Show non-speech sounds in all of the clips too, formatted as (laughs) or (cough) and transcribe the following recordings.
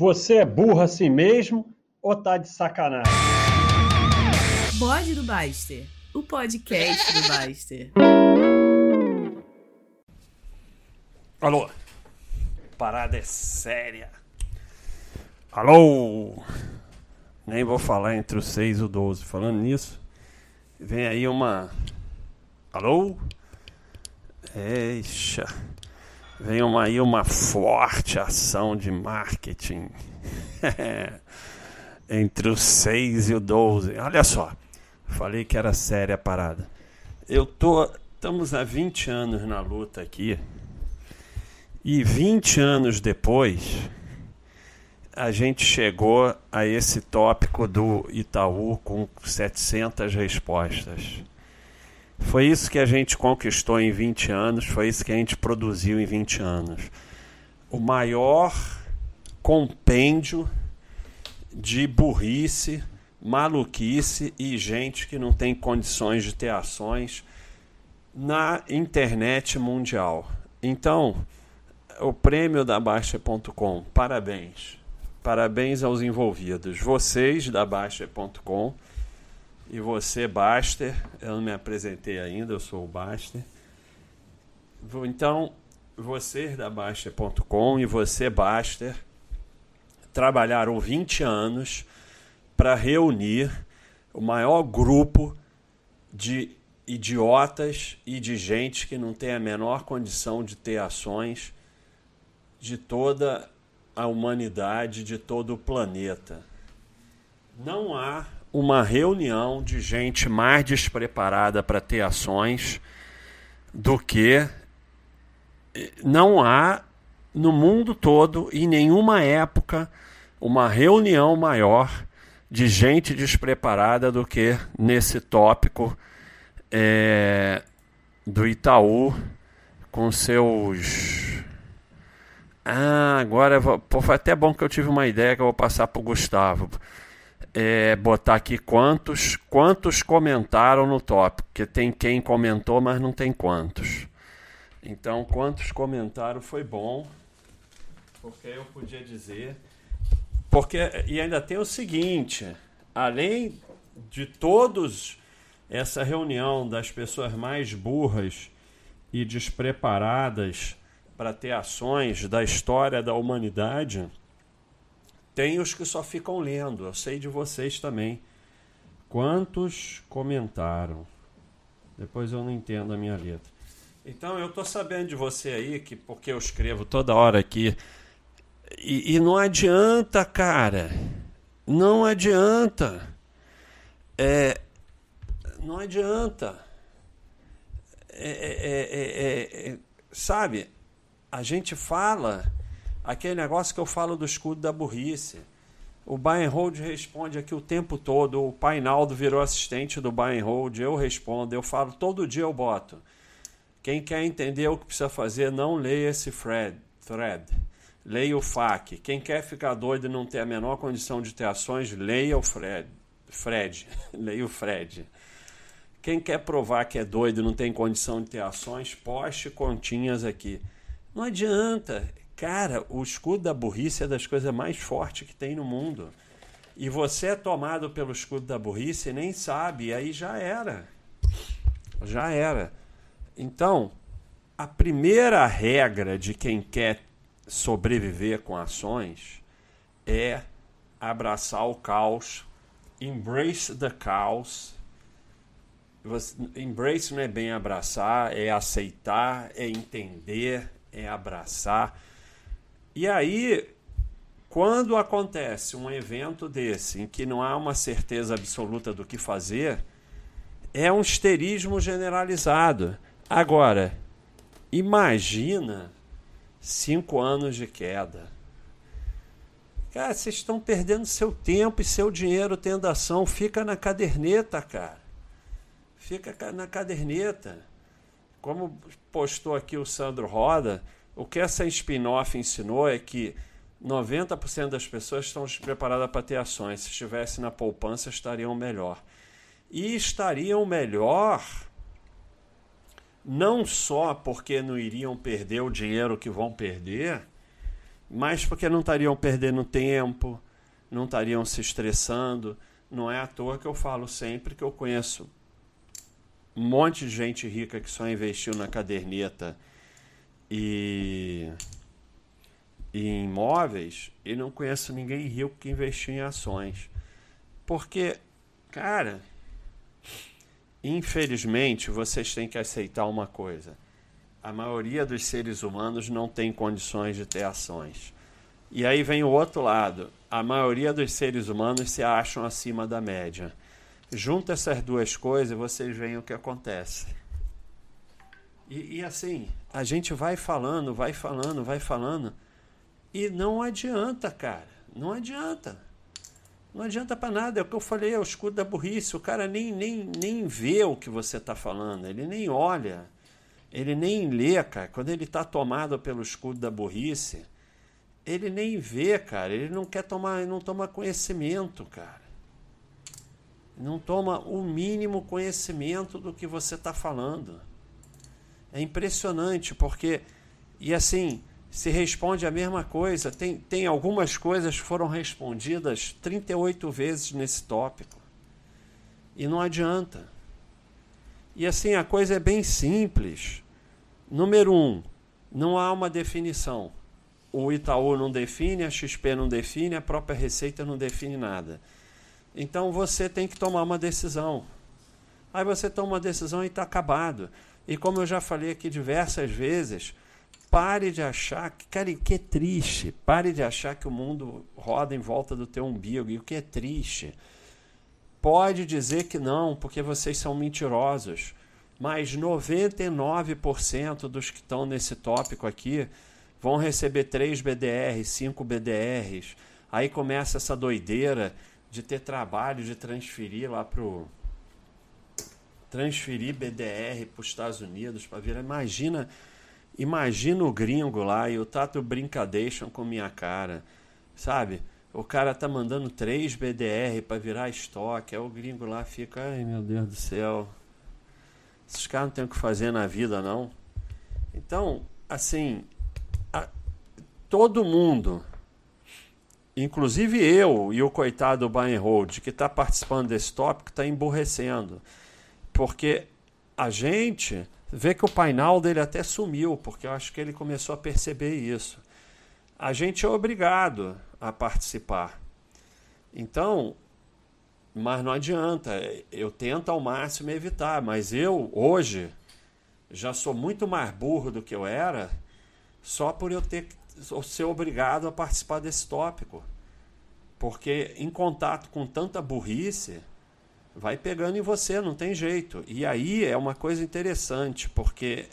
Você é burro assim mesmo ou tá de sacanagem? Bode do Baster, o podcast do Baster. Alô? Parada é séria. Alô? Nem vou falar entre o 6 e o 12. Falando nisso, vem aí uma. Alô? Eixa. Vem uma, aí uma forte ação de marketing (laughs) entre o 6 e o 12. Olha só, falei que era séria a parada. Eu tô. Estamos há 20 anos na luta aqui. E 20 anos depois, a gente chegou a esse tópico do Itaú com 700 respostas. Foi isso que a gente conquistou em 20 anos, foi isso que a gente produziu em 20 anos. O maior compêndio de burrice, maluquice e gente que não tem condições de ter ações na internet mundial. Então, o prêmio da Baixa.com, parabéns. Parabéns aos envolvidos. Vocês da Baixa.com e você, Baster, eu não me apresentei ainda, eu sou o Baster. Então, vocês da Baster.com e você, Baster, trabalharam 20 anos para reunir o maior grupo de idiotas e de gente que não tem a menor condição de ter ações de toda a humanidade, de todo o planeta. Não há uma reunião de gente mais despreparada para ter ações do que não há no mundo todo, em nenhuma época, uma reunião maior de gente despreparada do que nesse tópico é, do Itaú com seus. Ah, agora pô, foi até bom que eu tive uma ideia que eu vou passar para o Gustavo é, botar aqui quantos, quantos comentaram no tópico, porque tem quem comentou, mas não tem quantos. Então, quantos comentaram foi bom, porque eu podia dizer. Porque, e ainda tem o seguinte: além de todos essa reunião das pessoas mais burras e despreparadas para ter ações da história da humanidade tem os que só ficam lendo, eu sei de vocês também. Quantos comentaram? Depois eu não entendo a minha letra. Então eu tô sabendo de você aí, que porque eu escrevo toda hora aqui. E, e não adianta, cara. Não adianta. É, não adianta. É, é, é, sabe, a gente fala Aquele negócio que eu falo do escudo da burrice. O buy and hold responde aqui o tempo todo. O Painaldo virou assistente do buy and hold. Eu respondo. Eu falo todo dia eu boto. Quem quer entender o que precisa fazer, não leia esse thread. thread. Leia o FAQ. Quem quer ficar doido e não ter a menor condição de ter ações, leia o Fred. Fred. (laughs) leia o Fred. Quem quer provar que é doido e não tem condição de ter ações, poste continhas aqui. Não adianta. Cara, o escudo da burrice é das coisas mais fortes que tem no mundo. E você é tomado pelo escudo da burrice e nem sabe, e aí já era. Já era. Então, a primeira regra de quem quer sobreviver com ações é abraçar o caos, embrace the caos. embrace não é bem abraçar, é aceitar, é entender, é abraçar. E aí, quando acontece um evento desse, em que não há uma certeza absoluta do que fazer, é um histerismo generalizado. Agora, imagina cinco anos de queda. Cara, vocês estão perdendo seu tempo e seu dinheiro tendo ação. Fica na caderneta, cara. Fica na caderneta. Como postou aqui o Sandro Roda, o que essa spin-off ensinou é que 90% das pessoas estão despreparadas para ter ações. Se estivesse na poupança, estariam melhor. E estariam melhor não só porque não iriam perder o dinheiro que vão perder, mas porque não estariam perdendo tempo, não estariam se estressando. Não é à toa que eu falo sempre que eu conheço um monte de gente rica que só investiu na caderneta e, e em imóveis e não conheço ninguém rico que investiu em ações. Porque, cara, infelizmente vocês têm que aceitar uma coisa. A maioria dos seres humanos não tem condições de ter ações. E aí vem o outro lado. A maioria dos seres humanos se acham acima da média. Junta essas duas coisas e vocês veem o que acontece. E, e, assim, a gente vai falando, vai falando, vai falando. E não adianta, cara. Não adianta. Não adianta para nada. É o que eu falei, é o escudo da burrice. O cara nem, nem, nem vê o que você está falando. Ele nem olha. Ele nem lê, cara. Quando ele está tomado pelo escudo da burrice, ele nem vê, cara. Ele não quer tomar, não toma conhecimento, cara não toma o mínimo conhecimento do que você está falando. É impressionante, porque. E assim, se responde a mesma coisa. Tem, tem algumas coisas que foram respondidas 38 vezes nesse tópico. E não adianta. E assim, a coisa é bem simples. Número um, não há uma definição. O Itaú não define, a XP não define, a própria Receita não define nada. Então você tem que tomar uma decisão. Aí você toma uma decisão e está acabado. E como eu já falei aqui diversas vezes, pare de achar que, cara, que é triste. Pare de achar que o mundo roda em volta do teu umbigo. E o que é triste? Pode dizer que não, porque vocês são mentirosos. Mas 99% dos que estão nesse tópico aqui vão receber 3 BDRs, 5 BDRs. Aí começa essa doideira de ter trabalho de transferir lá pro transferir BDR para os Estados Unidos para virar. Imagina, imagina o gringo lá e o Tato Brincadation com minha cara, sabe? O cara tá mandando 3 BDR para virar estoque, aí o gringo lá fica, ai meu Deus do céu. Esses caras não tem o que fazer na vida, não. Então, assim, a, todo mundo inclusive eu e o coitado Buy Hold, que está participando desse tópico, está emborrecendo. Porque a gente vê que o painel dele até sumiu, porque eu acho que ele começou a perceber isso. A gente é obrigado a participar. Então, mas não adianta, eu tento ao máximo evitar, mas eu hoje já sou muito mais burro do que eu era, só por eu ter ser obrigado a participar desse tópico. Porque em contato com tanta burrice, vai pegando em você, não tem jeito. E aí é uma coisa interessante, porque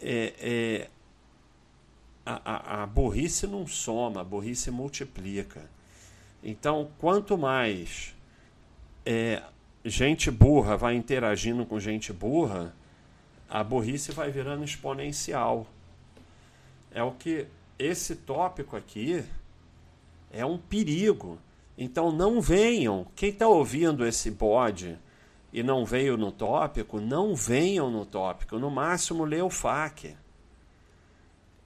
é, é, a, a, a burrice não soma, a burrice multiplica. Então, quanto mais é, gente burra vai interagindo com gente burra, a burrice vai virando exponencial. É o que esse tópico aqui é um perigo. Então não venham. Quem está ouvindo esse bode e não veio no tópico, não venham no tópico. No máximo, lê o FAQ.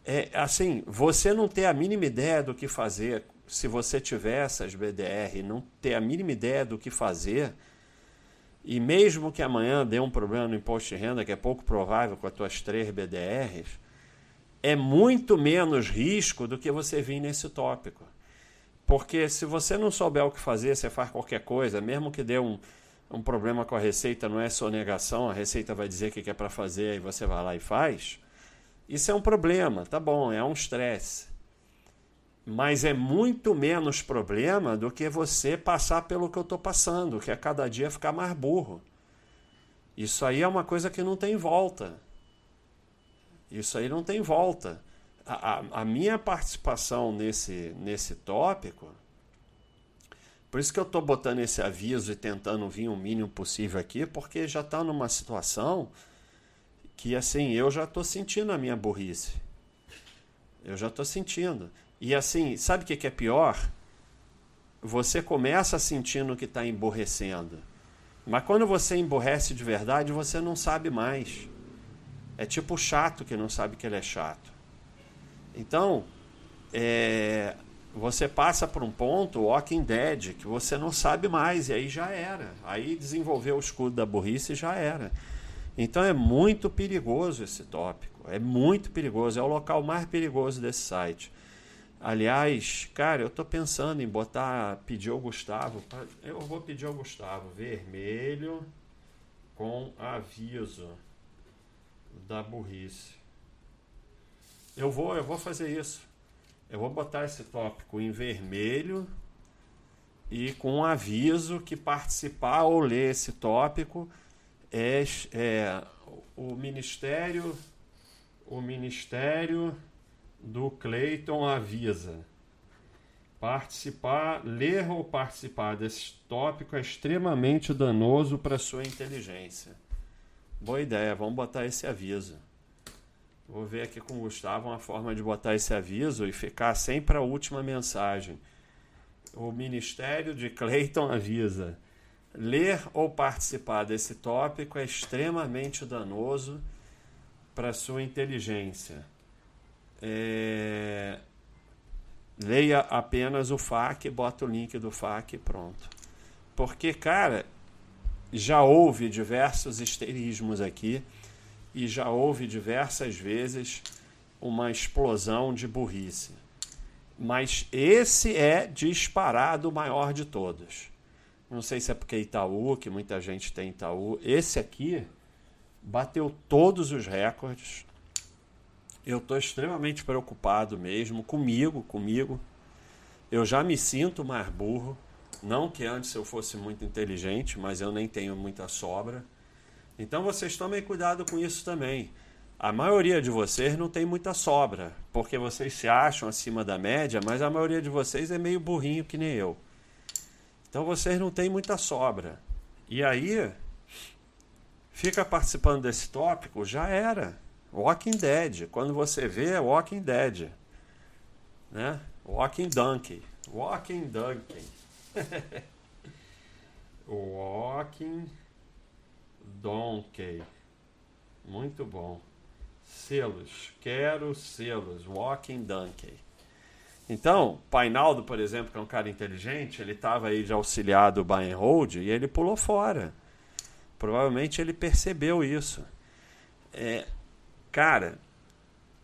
É, assim, você não ter a mínima ideia do que fazer, se você tiver essas BDR, não ter a mínima ideia do que fazer, e mesmo que amanhã dê um problema no imposto de renda, que é pouco provável com as tuas três BDRs, é muito menos risco do que você vir nesse tópico. Porque se você não souber o que fazer, você faz qualquer coisa, mesmo que dê um, um problema com a receita, não é sonegação, a receita vai dizer o que é para fazer e você vai lá e faz. Isso é um problema, tá bom, é um estresse. Mas é muito menos problema do que você passar pelo que eu estou passando, que é cada dia ficar mais burro. Isso aí é uma coisa que não tem volta. Isso aí não tem volta a, a, minha participação nesse, nesse tópico, por isso que eu estou botando esse aviso e tentando vir o mínimo possível aqui, porque já está numa situação que assim, eu já estou sentindo a minha burrice. Eu já estou sentindo. E assim, sabe o que, que é pior? Você começa sentindo que está emborrecendo. Mas quando você emborrece de verdade, você não sabe mais. É tipo chato que não sabe que ele é chato. Então, é, você passa por um ponto, Walking Dead, que você não sabe mais, e aí já era. Aí desenvolveu o escudo da burrice e já era. Então é muito perigoso esse tópico. É muito perigoso. É o local mais perigoso desse site. Aliás, cara, eu estou pensando em botar, pedir ao Gustavo. Eu vou pedir ao Gustavo vermelho com aviso da burrice. Eu vou, eu vou fazer isso. Eu vou botar esse tópico em vermelho e com um aviso que participar ou ler esse tópico é, é o Ministério o Ministério do Cleiton avisa. Participar, ler ou participar desse tópico é extremamente danoso para sua inteligência. Boa ideia, vamos botar esse aviso. Vou ver aqui com o Gustavo uma forma de botar esse aviso e ficar sempre a última mensagem. O Ministério de Clayton avisa: ler ou participar desse tópico é extremamente danoso para sua inteligência. É... Leia apenas o FAQ, bota o link do FAQ e pronto. Porque, cara, já houve diversos esterismos aqui e já houve diversas vezes uma explosão de burrice. Mas esse é disparado o maior de todos. Não sei se é porque é Itaú, que muita gente tem Itaú. Esse aqui bateu todos os recordes. Eu estou extremamente preocupado mesmo comigo, comigo. Eu já me sinto mais burro. Não que antes eu fosse muito inteligente, mas eu nem tenho muita sobra. Então vocês tomem cuidado com isso também. A maioria de vocês não tem muita sobra, porque vocês se acham acima da média, mas a maioria de vocês é meio burrinho que nem eu. Então vocês não têm muita sobra. E aí, fica participando desse tópico, já era. Walking Dead. Quando você vê, é Walking Dead. Né? Walking Donkey. Walking Donkey. (laughs) Walking Donkey. Muito bom. Selos. Quero selos. Walking Donkey. Então, Painaldo, por exemplo, que é um cara inteligente, ele estava aí de auxiliar do buy and hold e ele pulou fora. Provavelmente ele percebeu isso. É, cara,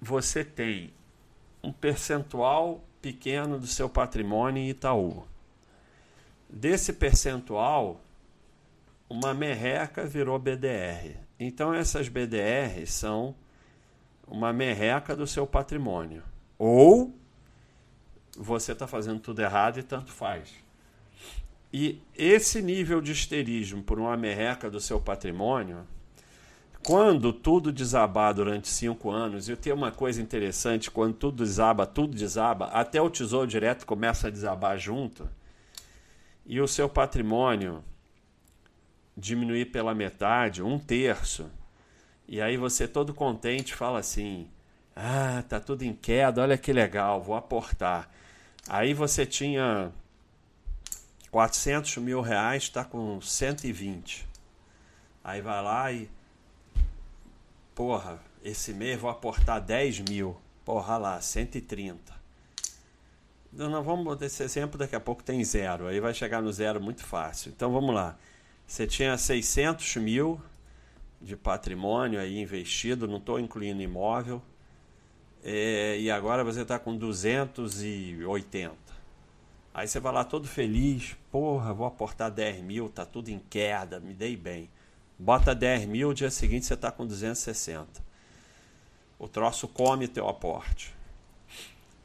você tem um percentual pequeno do seu patrimônio em Itaú. Desse percentual, uma merreca virou BDR. Então essas BDR são uma merreca do seu patrimônio. Ou você está fazendo tudo errado e tanto faz. E esse nível de histerismo por uma merreca do seu patrimônio, quando tudo desabar durante cinco anos, e tem uma coisa interessante, quando tudo desaba, tudo desaba, até o tesouro direto começa a desabar junto, e o seu patrimônio diminuir pela metade, um terço, e aí você todo contente fala assim: ah, tá tudo em queda, olha que legal, vou aportar. Aí você tinha 400 mil reais, está com 120. Aí vai lá e. Porra, esse mês vou aportar 10 mil. Porra lá, 130. Não, não, vamos botar esse exemplo, daqui a pouco tem zero. Aí vai chegar no zero muito fácil. Então vamos lá. Você tinha 600 mil de patrimônio aí investido, não estou incluindo imóvel, é, e agora você está com 280. Aí você vai lá todo feliz, porra, vou aportar 10 mil, tá tudo em queda, me dei bem. Bota 10 mil, dia seguinte você está com 260. O troço come teu aporte.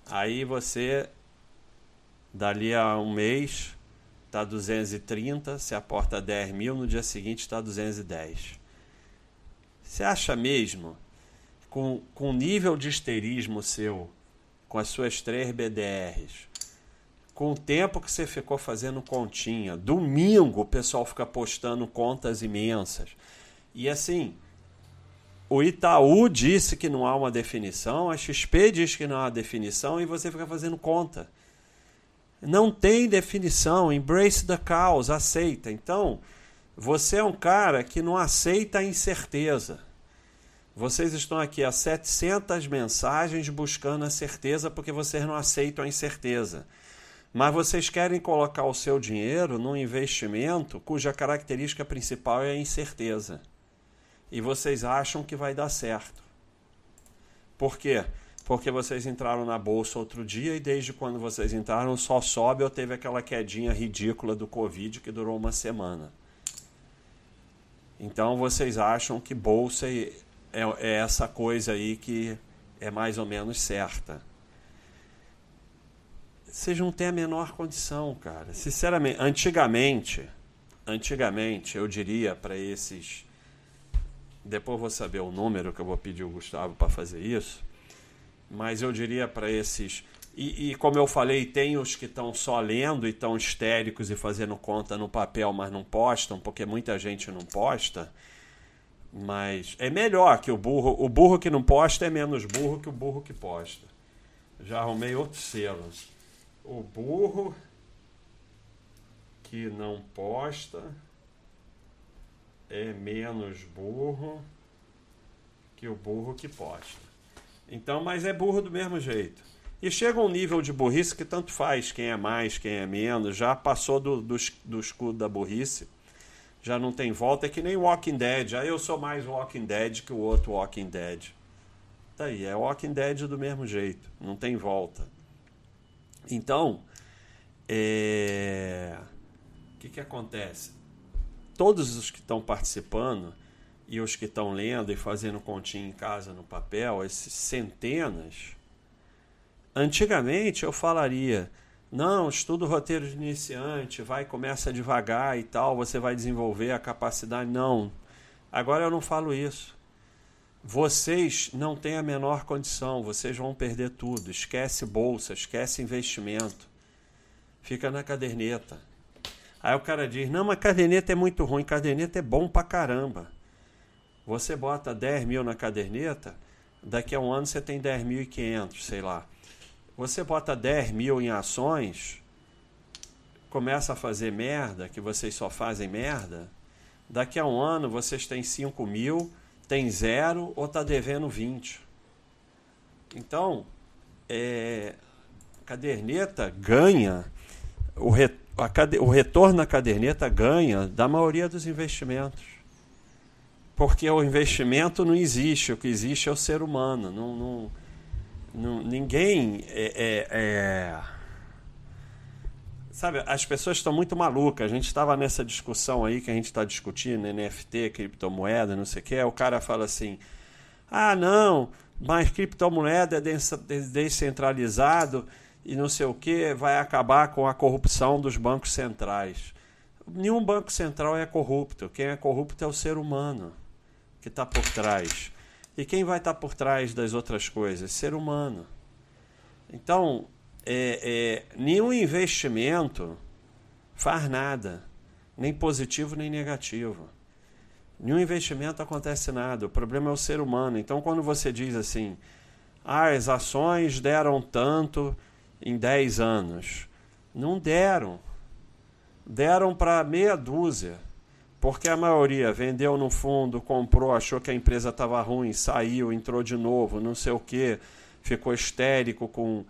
Aí você, dali a um mês, está 230, você aporta 10 mil, no dia seguinte está 210. Você acha mesmo, com, com o nível de histerismo seu, com as suas três BDRs, com o tempo que você ficou fazendo continha, domingo o pessoal fica postando contas imensas. E assim, o Itaú disse que não há uma definição, a XP diz que não há definição e você fica fazendo conta. Não tem definição. Embrace the cause, aceita. Então, você é um cara que não aceita a incerteza. Vocês estão aqui a 700 mensagens buscando a certeza porque vocês não aceitam a incerteza. Mas vocês querem colocar o seu dinheiro num investimento cuja característica principal é a incerteza. E vocês acham que vai dar certo. Por quê? Porque vocês entraram na bolsa outro dia e desde quando vocês entraram só sobe ou teve aquela quedinha ridícula do Covid que durou uma semana. Então vocês acham que bolsa é, é essa coisa aí que é mais ou menos certa. Vocês não têm a menor condição, cara. Sinceramente, antigamente, antigamente eu diria para esses depois vou saber o número que eu vou pedir o Gustavo para fazer isso. Mas eu diria para esses. E, e, como eu falei, tem os que estão só lendo e estão histéricos e fazendo conta no papel, mas não postam, porque muita gente não posta. Mas é melhor que o burro. O burro que não posta é menos burro que o burro que posta. Já arrumei outro selo. O burro que não posta é menos burro que o burro que posta. Então, mas é burro do mesmo jeito. E chega um nível de burrice que tanto faz quem é mais, quem é menos, já passou do, do, do escudo da burrice, já não tem volta, é que nem Walking Dead. Aí eu sou mais Walking Dead que o outro Walking Dead. Tá aí, é Walking Dead do mesmo jeito, não tem volta. Então, é... o que, que acontece? todos os que estão participando e os que estão lendo e fazendo continho em casa no papel, esses centenas, antigamente eu falaria: não, estuda o roteiro de iniciante, vai, começa devagar e tal, você vai desenvolver a capacidade. Não. Agora eu não falo isso. Vocês não têm a menor condição, vocês vão perder tudo. Esquece bolsa, esquece investimento. Fica na caderneta Aí o cara diz: Não, mas caderneta é muito ruim, caderneta é bom pra caramba. Você bota 10 mil na caderneta, daqui a um ano você tem 10.500, sei lá. Você bota 10 mil em ações, começa a fazer merda, que vocês só fazem merda. Daqui a um ano vocês têm 5 mil, tem zero ou está devendo 20. Então, é, caderneta ganha o retorno o retorno na caderneta ganha da maioria dos investimentos. Porque o investimento não existe, o que existe é o ser humano. Não, não, não ninguém é, é, é, Sabe, as pessoas estão muito malucas. A gente estava nessa discussão aí que a gente está discutindo, NFT, criptomoeda, não sei o que. O cara fala assim: ah, não, mas criptomoeda é descentralizado e não sei o que, vai acabar com a corrupção dos bancos centrais. Nenhum banco central é corrupto. Quem é corrupto é o ser humano que está por trás. E quem vai estar tá por trás das outras coisas? Ser humano. Então, é, é, nenhum investimento faz nada, nem positivo nem negativo. Nenhum investimento acontece nada. O problema é o ser humano. Então, quando você diz assim, ah, as ações deram tanto em 10 anos. Não deram. Deram para meia dúzia. Porque a maioria vendeu no fundo, comprou, achou que a empresa estava ruim, saiu, entrou de novo, não sei o que, ficou histérico com,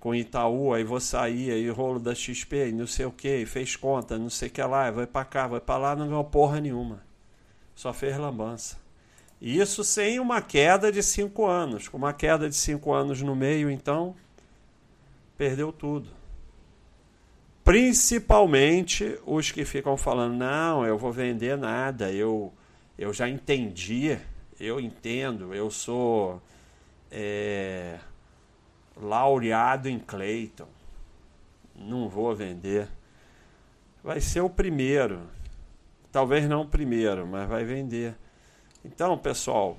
com Itaú, aí vou sair, aí rolo da XP, não sei o que, fez conta, não sei o que lá, vai para cá, vai para lá, não ganhou porra nenhuma. Só fez lambança. Isso sem uma queda de cinco anos. Com uma queda de cinco anos no meio, então, perdeu tudo. Principalmente os que ficam falando: não, eu vou vender nada, eu, eu já entendi, eu entendo, eu sou é, laureado em Clayton, não vou vender. Vai ser o primeiro, talvez não o primeiro, mas vai vender. Então, pessoal,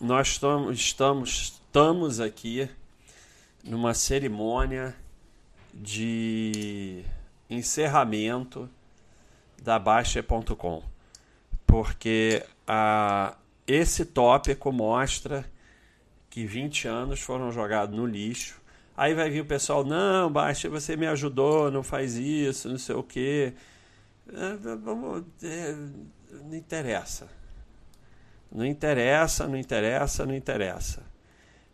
nós estamos, estamos, estamos aqui numa cerimônia de encerramento da Baixa.com, porque a, esse tópico mostra que 20 anos foram jogados no lixo. Aí vai vir o pessoal, não, Baixa, você me ajudou, não faz isso, não sei o quê. É, vamos, é, não interessa. Não interessa, não interessa, não interessa.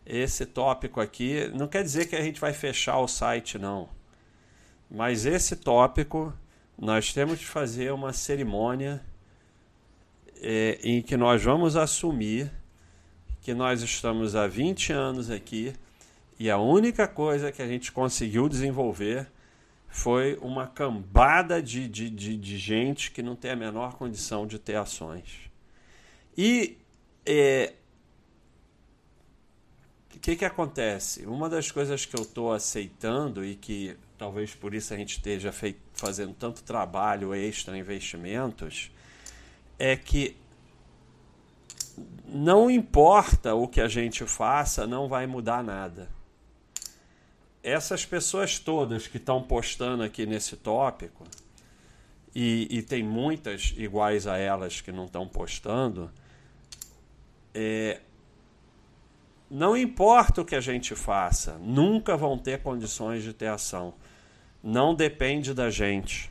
Esse tópico aqui não quer dizer que a gente vai fechar o site, não. Mas esse tópico nós temos de fazer uma cerimônia é, em que nós vamos assumir que nós estamos há 20 anos aqui e a única coisa que a gente conseguiu desenvolver foi uma cambada de, de, de, de gente que não tem a menor condição de ter ações. E é, o que, que acontece? Uma das coisas que eu estou aceitando e que talvez por isso a gente esteja feito, fazendo tanto trabalho extra, investimentos, é que não importa o que a gente faça, não vai mudar nada. Essas pessoas todas que estão postando aqui nesse tópico, e, e tem muitas iguais a elas que não estão postando, é, não importa o que a gente faça, nunca vão ter condições de ter ação. Não depende da gente.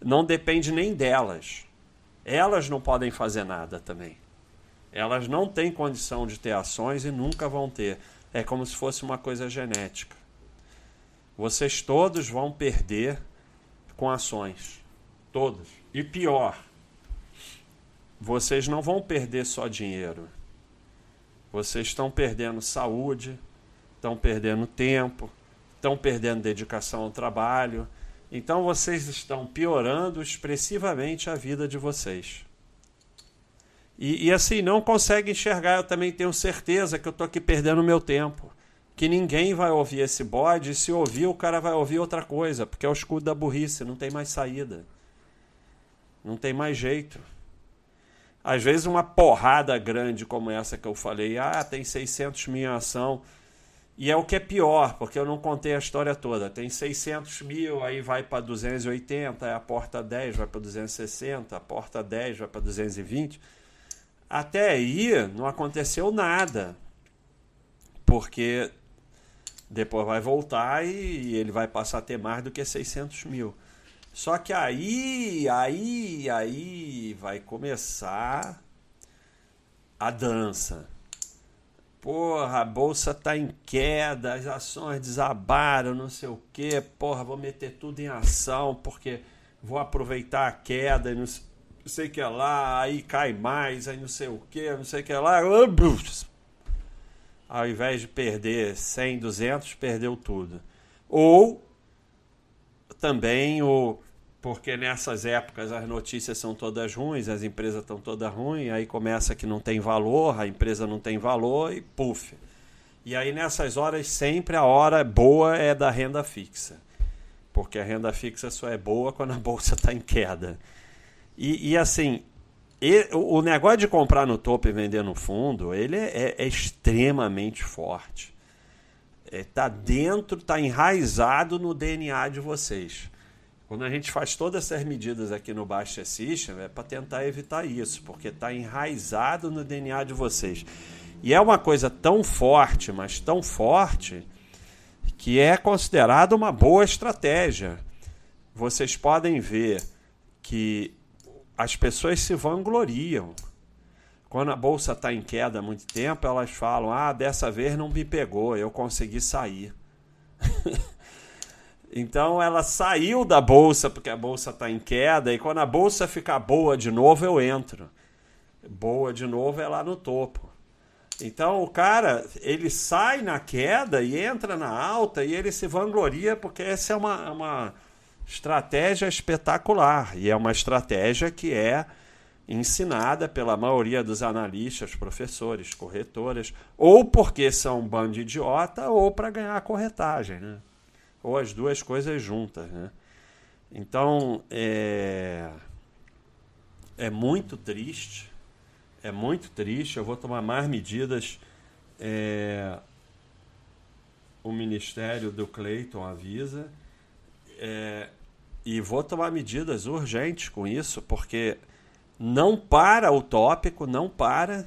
Não depende nem delas. Elas não podem fazer nada também. Elas não têm condição de ter ações e nunca vão ter. É como se fosse uma coisa genética. Vocês todos vão perder com ações. Todos. E pior, vocês não vão perder só dinheiro. Vocês estão perdendo saúde, estão perdendo tempo, estão perdendo dedicação ao trabalho. Então vocês estão piorando expressivamente a vida de vocês. E, e, assim, não consegue enxergar. Eu também tenho certeza que eu estou aqui perdendo meu tempo. Que ninguém vai ouvir esse bode, e se ouvir, o cara vai ouvir outra coisa, porque é o escudo da burrice, não tem mais saída. Não tem mais jeito. Às vezes, uma porrada grande como essa que eu falei, ah, tem 600 mil em ação. E é o que é pior, porque eu não contei a história toda. Tem 600 mil, aí vai para 280, a porta 10 vai para 260, a porta 10 vai para 220 até aí não aconteceu nada, porque depois vai voltar e ele vai passar a ter mais do que 600 mil. Só que aí, aí, aí vai começar a dança. Porra, a bolsa tá em queda, as ações desabaram, não sei o quê. Porra, vou meter tudo em ação porque vou aproveitar a queda e não sei o que lá, aí cai mais, aí não sei o que, não sei o que lá. Ao invés de perder 100, 200, perdeu tudo. Ou também o porque nessas épocas as notícias são todas ruins, as empresas estão todas ruins, aí começa que não tem valor, a empresa não tem valor e puf. E aí nessas horas sempre a hora boa é da renda fixa. Porque a renda fixa só é boa quando a bolsa está em queda. E, e assim, o negócio de comprar no topo e vender no fundo, ele é, é, é extremamente forte. Está é, dentro, está enraizado no DNA de vocês. Quando a gente faz todas essas medidas aqui no Baixa System, é para tentar evitar isso, porque está enraizado no DNA de vocês. E é uma coisa tão forte, mas tão forte, que é considerada uma boa estratégia. Vocês podem ver que as pessoas se vangloriam. Quando a bolsa está em queda há muito tempo, elas falam: ah, dessa vez não me pegou, eu consegui sair. (laughs) então ela saiu da bolsa porque a bolsa está em queda, e quando a bolsa ficar boa de novo, eu entro. Boa de novo é lá no topo. Então o cara, ele sai na queda e entra na alta e ele se vangloria porque essa é uma, uma Estratégia espetacular e é uma estratégia que é ensinada pela maioria dos analistas, professores, corretoras, ou porque são um bando de idiota ou para ganhar a corretagem, né? Ou as duas coisas juntas. Né? Então é, é muito triste, é muito triste. Eu vou tomar mais medidas. É, o Ministério do Cleiton avisa. É, e vou tomar medidas urgentes com isso, porque não para o tópico, não para.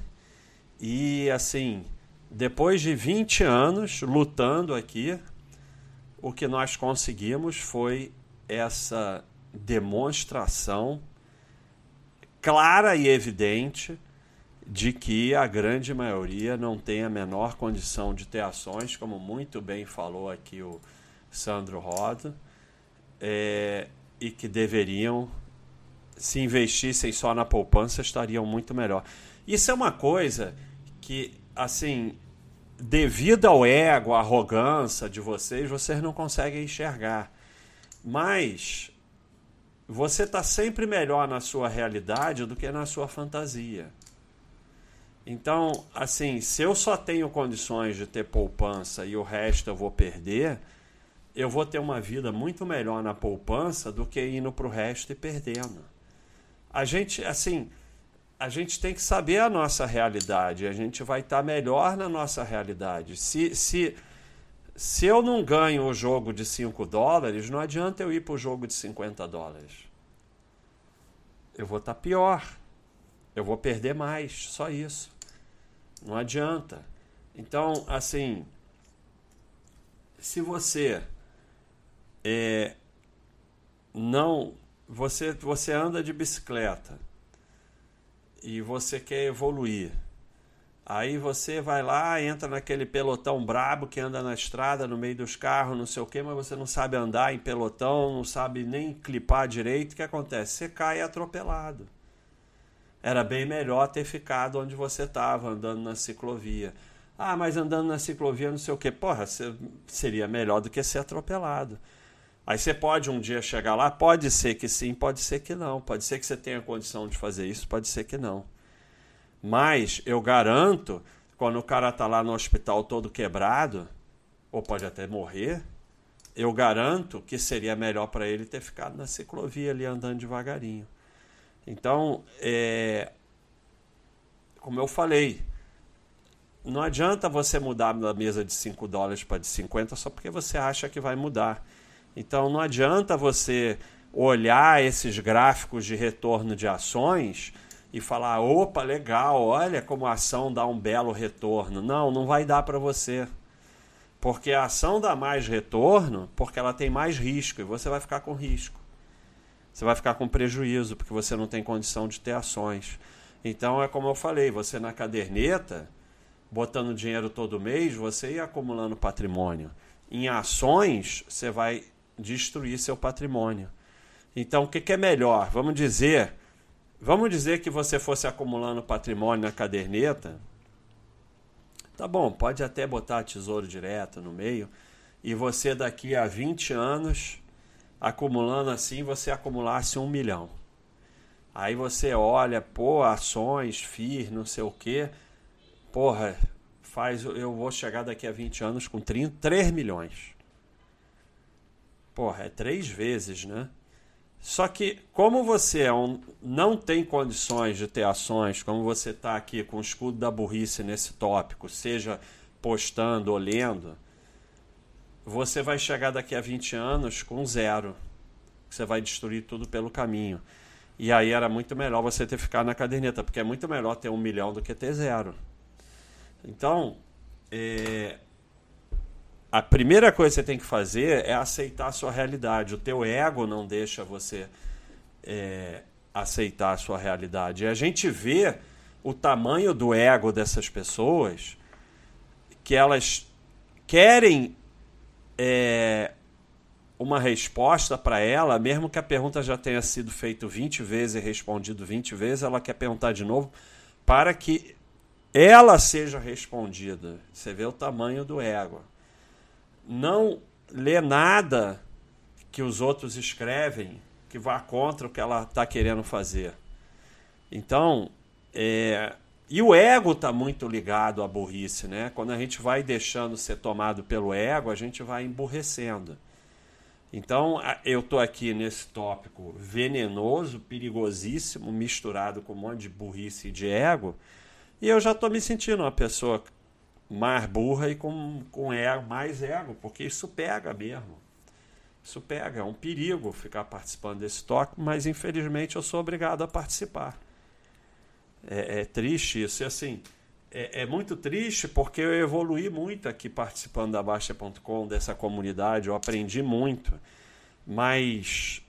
E assim, depois de 20 anos lutando aqui, o que nós conseguimos foi essa demonstração clara e evidente de que a grande maioria não tem a menor condição de ter ações, como muito bem falou aqui o Sandro Roda, é, e que deveriam, se investissem só na poupança, estariam muito melhor. Isso é uma coisa que, assim, devido ao ego, à arrogância de vocês, vocês não conseguem enxergar. Mas você está sempre melhor na sua realidade do que na sua fantasia. Então, assim, se eu só tenho condições de ter poupança e o resto eu vou perder, eu vou ter uma vida muito melhor na poupança do que indo para o resto e perdendo. A gente, assim, a gente tem que saber a nossa realidade. A gente vai estar tá melhor na nossa realidade. Se, se, se eu não ganho o jogo de 5 dólares, não adianta eu ir para o jogo de 50 dólares. Eu vou estar tá pior. Eu vou perder mais. Só isso. Não adianta. Então, assim, se você é, não você você anda de bicicleta e você quer evoluir. Aí você vai lá, entra naquele pelotão brabo que anda na estrada, no meio dos carros, não sei o quê, mas você não sabe andar em pelotão, não sabe nem clipar direito. O que acontece? Você cai atropelado. Era bem melhor ter ficado onde você estava, andando na ciclovia. Ah, mas andando na ciclovia não sei o quê. Porra, seria melhor do que ser atropelado. Aí você pode um dia chegar lá? Pode ser que sim, pode ser que não. Pode ser que você tenha condição de fazer isso, pode ser que não. Mas eu garanto, quando o cara está lá no hospital todo quebrado, ou pode até morrer, eu garanto que seria melhor para ele ter ficado na ciclovia ali andando devagarinho. Então, é, como eu falei, não adianta você mudar da mesa de 5 dólares para de 50 só porque você acha que vai mudar. Então, não adianta você olhar esses gráficos de retorno de ações e falar: opa, legal, olha como a ação dá um belo retorno. Não, não vai dar para você. Porque a ação dá mais retorno porque ela tem mais risco e você vai ficar com risco você vai ficar com prejuízo, porque você não tem condição de ter ações. Então é como eu falei, você na caderneta, botando dinheiro todo mês, você ia acumulando patrimônio. Em ações, você vai destruir seu patrimônio. Então o que, que é melhor? Vamos dizer, vamos dizer que você fosse acumulando patrimônio na caderneta. Tá bom, pode até botar tesouro direto no meio. E você daqui a 20 anos acumulando assim, você acumulasse um milhão. Aí você olha, pô, ações, FIR, não sei o quê. Porra, faz, eu vou chegar daqui a 20 anos com 30, 3 milhões. Porra, é três vezes, né? Só que, como você é um, não tem condições de ter ações, como você está aqui com o escudo da burrice nesse tópico, seja postando ou lendo, você vai chegar daqui a 20 anos com zero. Você vai destruir tudo pelo caminho. E aí era muito melhor você ter ficado na caderneta, porque é muito melhor ter um milhão do que ter zero. Então, é... a primeira coisa que você tem que fazer é aceitar a sua realidade. O teu ego não deixa você é... aceitar a sua realidade. E a gente vê o tamanho do ego dessas pessoas que elas querem é, uma resposta para ela, mesmo que a pergunta já tenha sido feita 20 vezes e respondido 20 vezes, ela quer perguntar de novo para que ela seja respondida. Você vê o tamanho do ego. Não lê nada que os outros escrevem que vá contra o que ela está querendo fazer. Então, é, e o ego está muito ligado à burrice, né? Quando a gente vai deixando ser tomado pelo ego, a gente vai emburrecendo. Então, eu estou aqui nesse tópico venenoso, perigosíssimo, misturado com um monte de burrice e de ego, e eu já estou me sentindo uma pessoa mais burra e com, com ego, mais ego, porque isso pega mesmo. Isso pega, é um perigo ficar participando desse tópico, mas infelizmente eu sou obrigado a participar. É, é triste isso. E assim, é, é, muito triste porque eu evolui muito aqui participando da Baixa.com, dessa comunidade, eu aprendi muito. Mas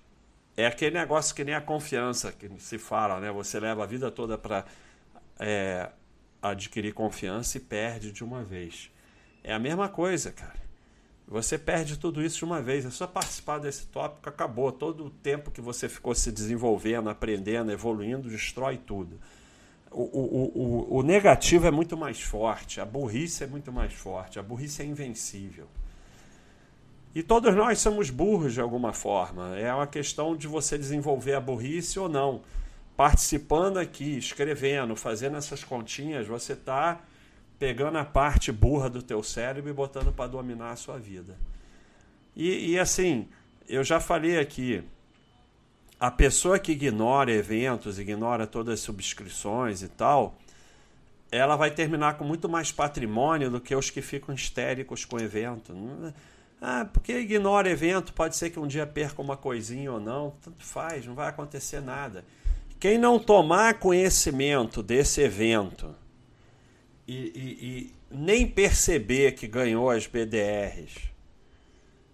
é aquele negócio que nem a confiança que se fala, né? Você leva a vida toda para é, adquirir confiança e perde de uma vez. É a mesma coisa, cara. Você perde tudo isso de uma vez. É só participar desse tópico, acabou. Todo o tempo que você ficou se desenvolvendo, aprendendo, evoluindo, destrói tudo. O, o, o, o negativo é muito mais forte, a burrice é muito mais forte, a burrice é invencível. E todos nós somos burros de alguma forma. É uma questão de você desenvolver a burrice ou não. Participando aqui, escrevendo, fazendo essas continhas, você está pegando a parte burra do teu cérebro e botando para dominar a sua vida. E, e assim, eu já falei aqui, a pessoa que ignora eventos, ignora todas as subscrições e tal, ela vai terminar com muito mais patrimônio do que os que ficam histéricos com o evento. Ah, porque ignora evento, pode ser que um dia perca uma coisinha ou não, tanto faz, não vai acontecer nada. Quem não tomar conhecimento desse evento e, e, e nem perceber que ganhou as BDRs,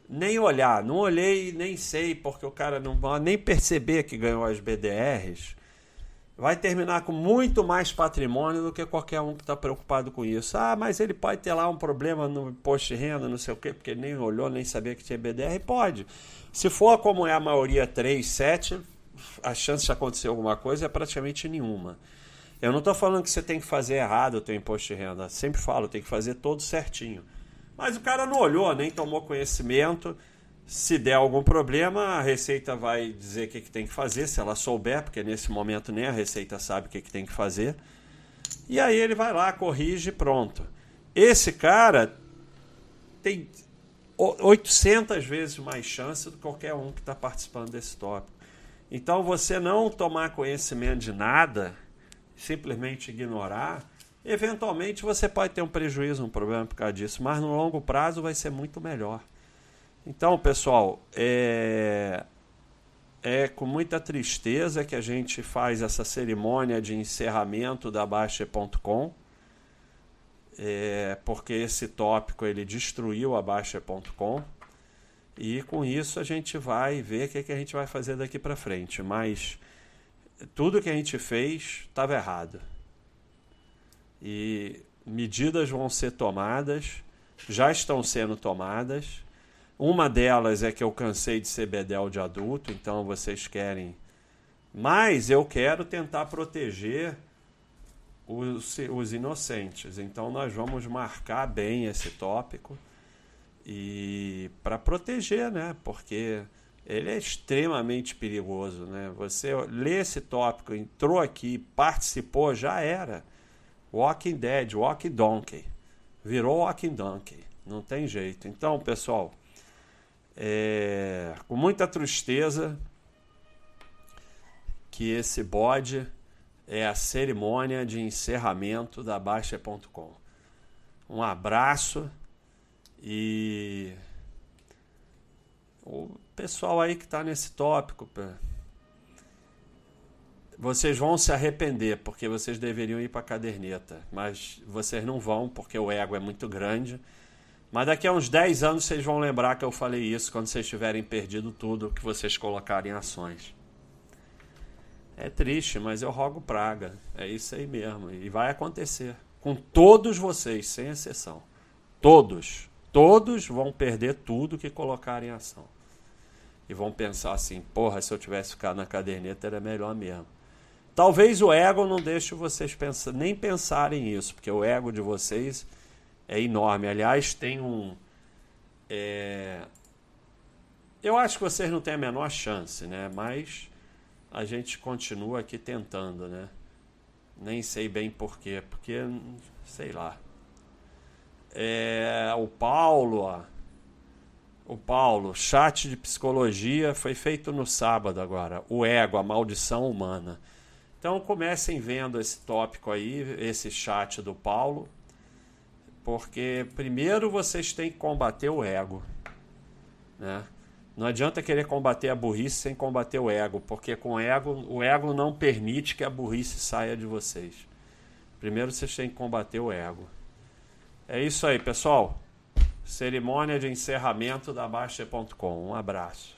nem olhar, não olhei nem sei, porque o cara não vai nem perceber que ganhou as BDRs, vai terminar com muito mais patrimônio do que qualquer um que está preocupado com isso. Ah, mas ele pode ter lá um problema no imposto de renda, não sei o quê, porque nem olhou, nem sabia que tinha BDR. Pode. Se for como é a maioria 3, 7, a chance de acontecer alguma coisa é praticamente nenhuma. Eu não estou falando que você tem que fazer errado o teu imposto de renda. Sempre falo, tem que fazer todo certinho. Mas o cara não olhou, nem tomou conhecimento. Se der algum problema, a Receita vai dizer o que, que tem que fazer, se ela souber, porque nesse momento nem a Receita sabe o que, que tem que fazer. E aí ele vai lá, corrige pronto. Esse cara tem 800 vezes mais chance do que qualquer um que está participando desse tópico. Então, você não tomar conhecimento de nada, simplesmente ignorar, Eventualmente você pode ter um prejuízo, um problema por causa disso, mas no longo prazo vai ser muito melhor. Então, pessoal, é, é com muita tristeza que a gente faz essa cerimônia de encerramento da Baixa.com, é, porque esse tópico ele destruiu a Baixa.com e com isso a gente vai ver o que, que a gente vai fazer daqui para frente. Mas tudo que a gente fez estava errado e medidas vão ser tomadas, já estão sendo tomadas. Uma delas é que eu cansei de ser bedel de adulto, então vocês querem. Mas eu quero tentar proteger os, os inocentes. Então nós vamos marcar bem esse tópico e para proteger, né? Porque ele é extremamente perigoso, né? Você lê esse tópico, entrou aqui, participou, já era. Walking Dead, Walking Donkey. Virou Walking Donkey. Não tem jeito. Então, pessoal, é, com muita tristeza que esse bode é a cerimônia de encerramento da Baixa.com. Um abraço e o pessoal aí que está nesse tópico, vocês vão se arrepender porque vocês deveriam ir para a caderneta, mas vocês não vão porque o ego é muito grande. Mas daqui a uns 10 anos vocês vão lembrar que eu falei isso quando vocês tiverem perdido tudo que vocês colocarem em ações. É triste, mas eu rogo praga. É isso aí mesmo. E vai acontecer. Com todos vocês, sem exceção. Todos. Todos vão perder tudo que colocarem em ação. E vão pensar assim: porra, se eu tivesse ficado na caderneta era melhor mesmo. Talvez o ego não deixe vocês pensar, nem pensarem isso, porque o ego de vocês é enorme. Aliás, tem um. É... Eu acho que vocês não têm a menor chance, né? Mas a gente continua aqui tentando, né? Nem sei bem porquê, porque sei lá. É... O Paulo, ó. O Paulo, chat de psicologia foi feito no sábado agora. O ego, a maldição humana. Então comecem vendo esse tópico aí, esse chat do Paulo, porque primeiro vocês têm que combater o ego, né? Não adianta querer combater a burrice sem combater o ego, porque com o ego, o ego não permite que a burrice saia de vocês. Primeiro vocês têm que combater o ego. É isso aí, pessoal. Cerimônia de encerramento da Baixa.com. Um abraço.